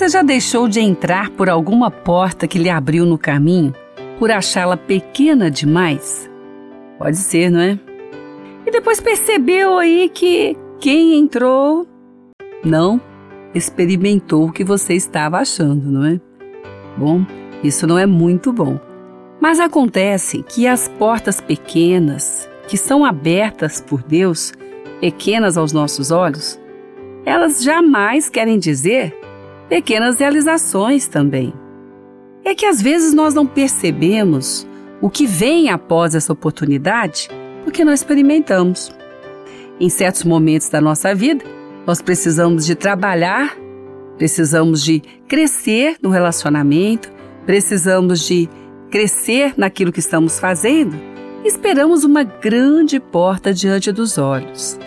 Você já deixou de entrar por alguma porta que lhe abriu no caminho por achá-la pequena demais? Pode ser, não é? E depois percebeu aí que quem entrou não experimentou o que você estava achando, não é? Bom, isso não é muito bom. Mas acontece que as portas pequenas, que são abertas por Deus, pequenas aos nossos olhos, elas jamais querem dizer pequenas realizações também. É que às vezes nós não percebemos o que vem após essa oportunidade porque não experimentamos. Em certos momentos da nossa vida, nós precisamos de trabalhar, precisamos de crescer no relacionamento, precisamos de crescer naquilo que estamos fazendo. Esperamos uma grande porta diante dos olhos.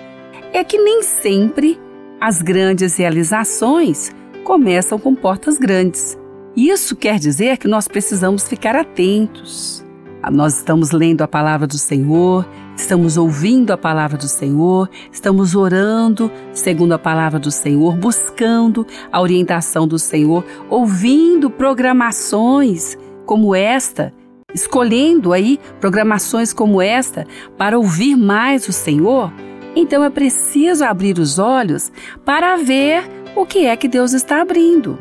É que nem sempre as grandes realizações começam com portas grandes. Isso quer dizer que nós precisamos ficar atentos. Nós estamos lendo a palavra do Senhor, estamos ouvindo a palavra do Senhor, estamos orando segundo a palavra do Senhor, buscando a orientação do Senhor, ouvindo programações como esta, escolhendo aí programações como esta para ouvir mais o Senhor. Então é preciso abrir os olhos para ver o que é que Deus está abrindo.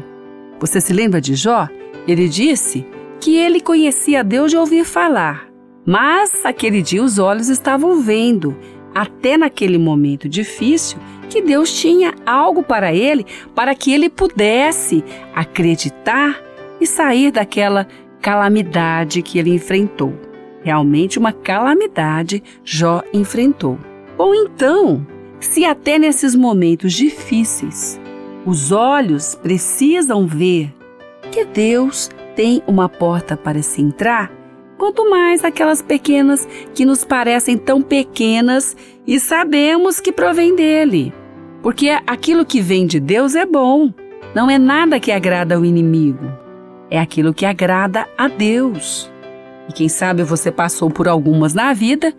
Você se lembra de Jó? Ele disse que ele conhecia Deus de ouvir falar, mas aquele dia os olhos estavam vendo, até naquele momento difícil, que Deus tinha algo para ele, para que ele pudesse acreditar e sair daquela calamidade que ele enfrentou. Realmente uma calamidade Jó enfrentou. Ou então, se até nesses momentos difíceis os olhos precisam ver que Deus tem uma porta para se entrar, quanto mais aquelas pequenas que nos parecem tão pequenas e sabemos que provém dele. Porque aquilo que vem de Deus é bom, não é nada que agrada ao inimigo, é aquilo que agrada a Deus. E quem sabe você passou por algumas na vida,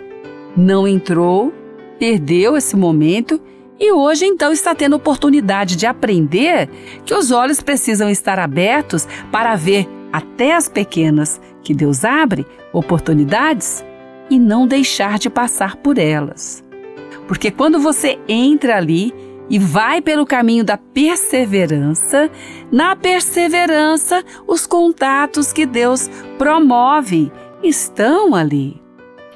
não entrou, perdeu esse momento e hoje então está tendo oportunidade de aprender que os olhos precisam estar abertos para ver até as pequenas que Deus abre oportunidades e não deixar de passar por elas. Porque quando você entra ali e vai pelo caminho da perseverança, na perseverança, os contatos que Deus promove estão ali.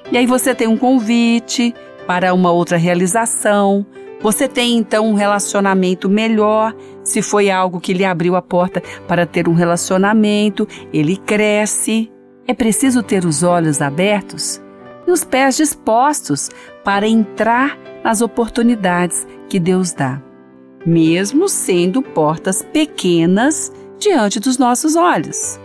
E aí você tem um convite para uma outra realização, você tem então um relacionamento melhor. Se foi algo que lhe abriu a porta para ter um relacionamento, ele cresce. É preciso ter os olhos abertos e os pés dispostos para entrar nas oportunidades que Deus dá, mesmo sendo portas pequenas diante dos nossos olhos,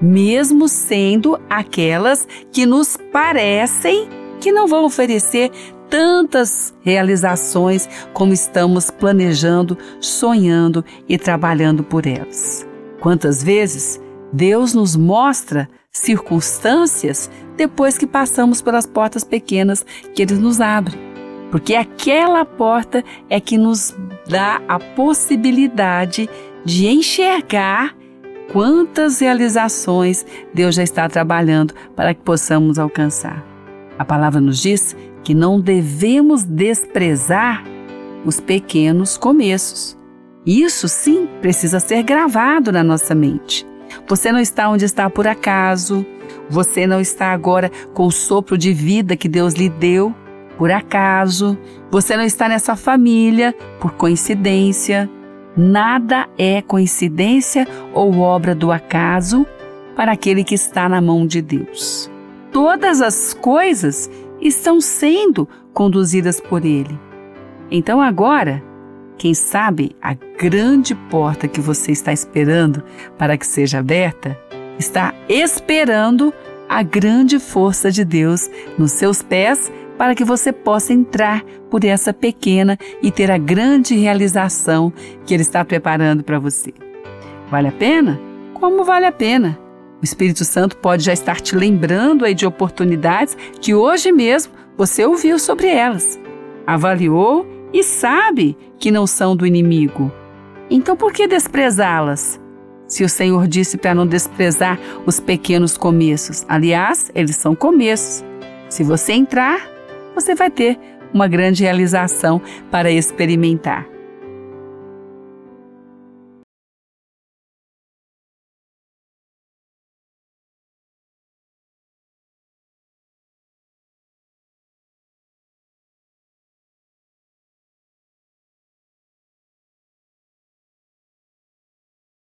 mesmo sendo aquelas que nos parecem que não vão oferecer tantas realizações como estamos planejando, sonhando e trabalhando por elas. Quantas vezes Deus nos mostra circunstâncias depois que passamos pelas portas pequenas que Ele nos abre. Porque aquela porta é que nos dá a possibilidade de enxergar quantas realizações Deus já está trabalhando para que possamos alcançar. A palavra nos diz que não devemos desprezar os pequenos começos. Isso sim precisa ser gravado na nossa mente. Você não está onde está por acaso, você não está agora com o sopro de vida que Deus lhe deu por acaso, você não está nessa família por coincidência. Nada é coincidência ou obra do acaso para aquele que está na mão de Deus. Todas as coisas estão sendo conduzidas por Ele. Então agora, quem sabe a grande porta que você está esperando para que seja aberta está esperando a grande força de Deus nos seus pés para que você possa entrar por essa pequena e ter a grande realização que Ele está preparando para você. Vale a pena? Como vale a pena? O Espírito Santo pode já estar te lembrando aí de oportunidades que hoje mesmo você ouviu sobre elas, avaliou e sabe que não são do inimigo. Então por que desprezá-las? Se o Senhor disse para não desprezar os pequenos começos. Aliás, eles são começos. Se você entrar, você vai ter uma grande realização para experimentar.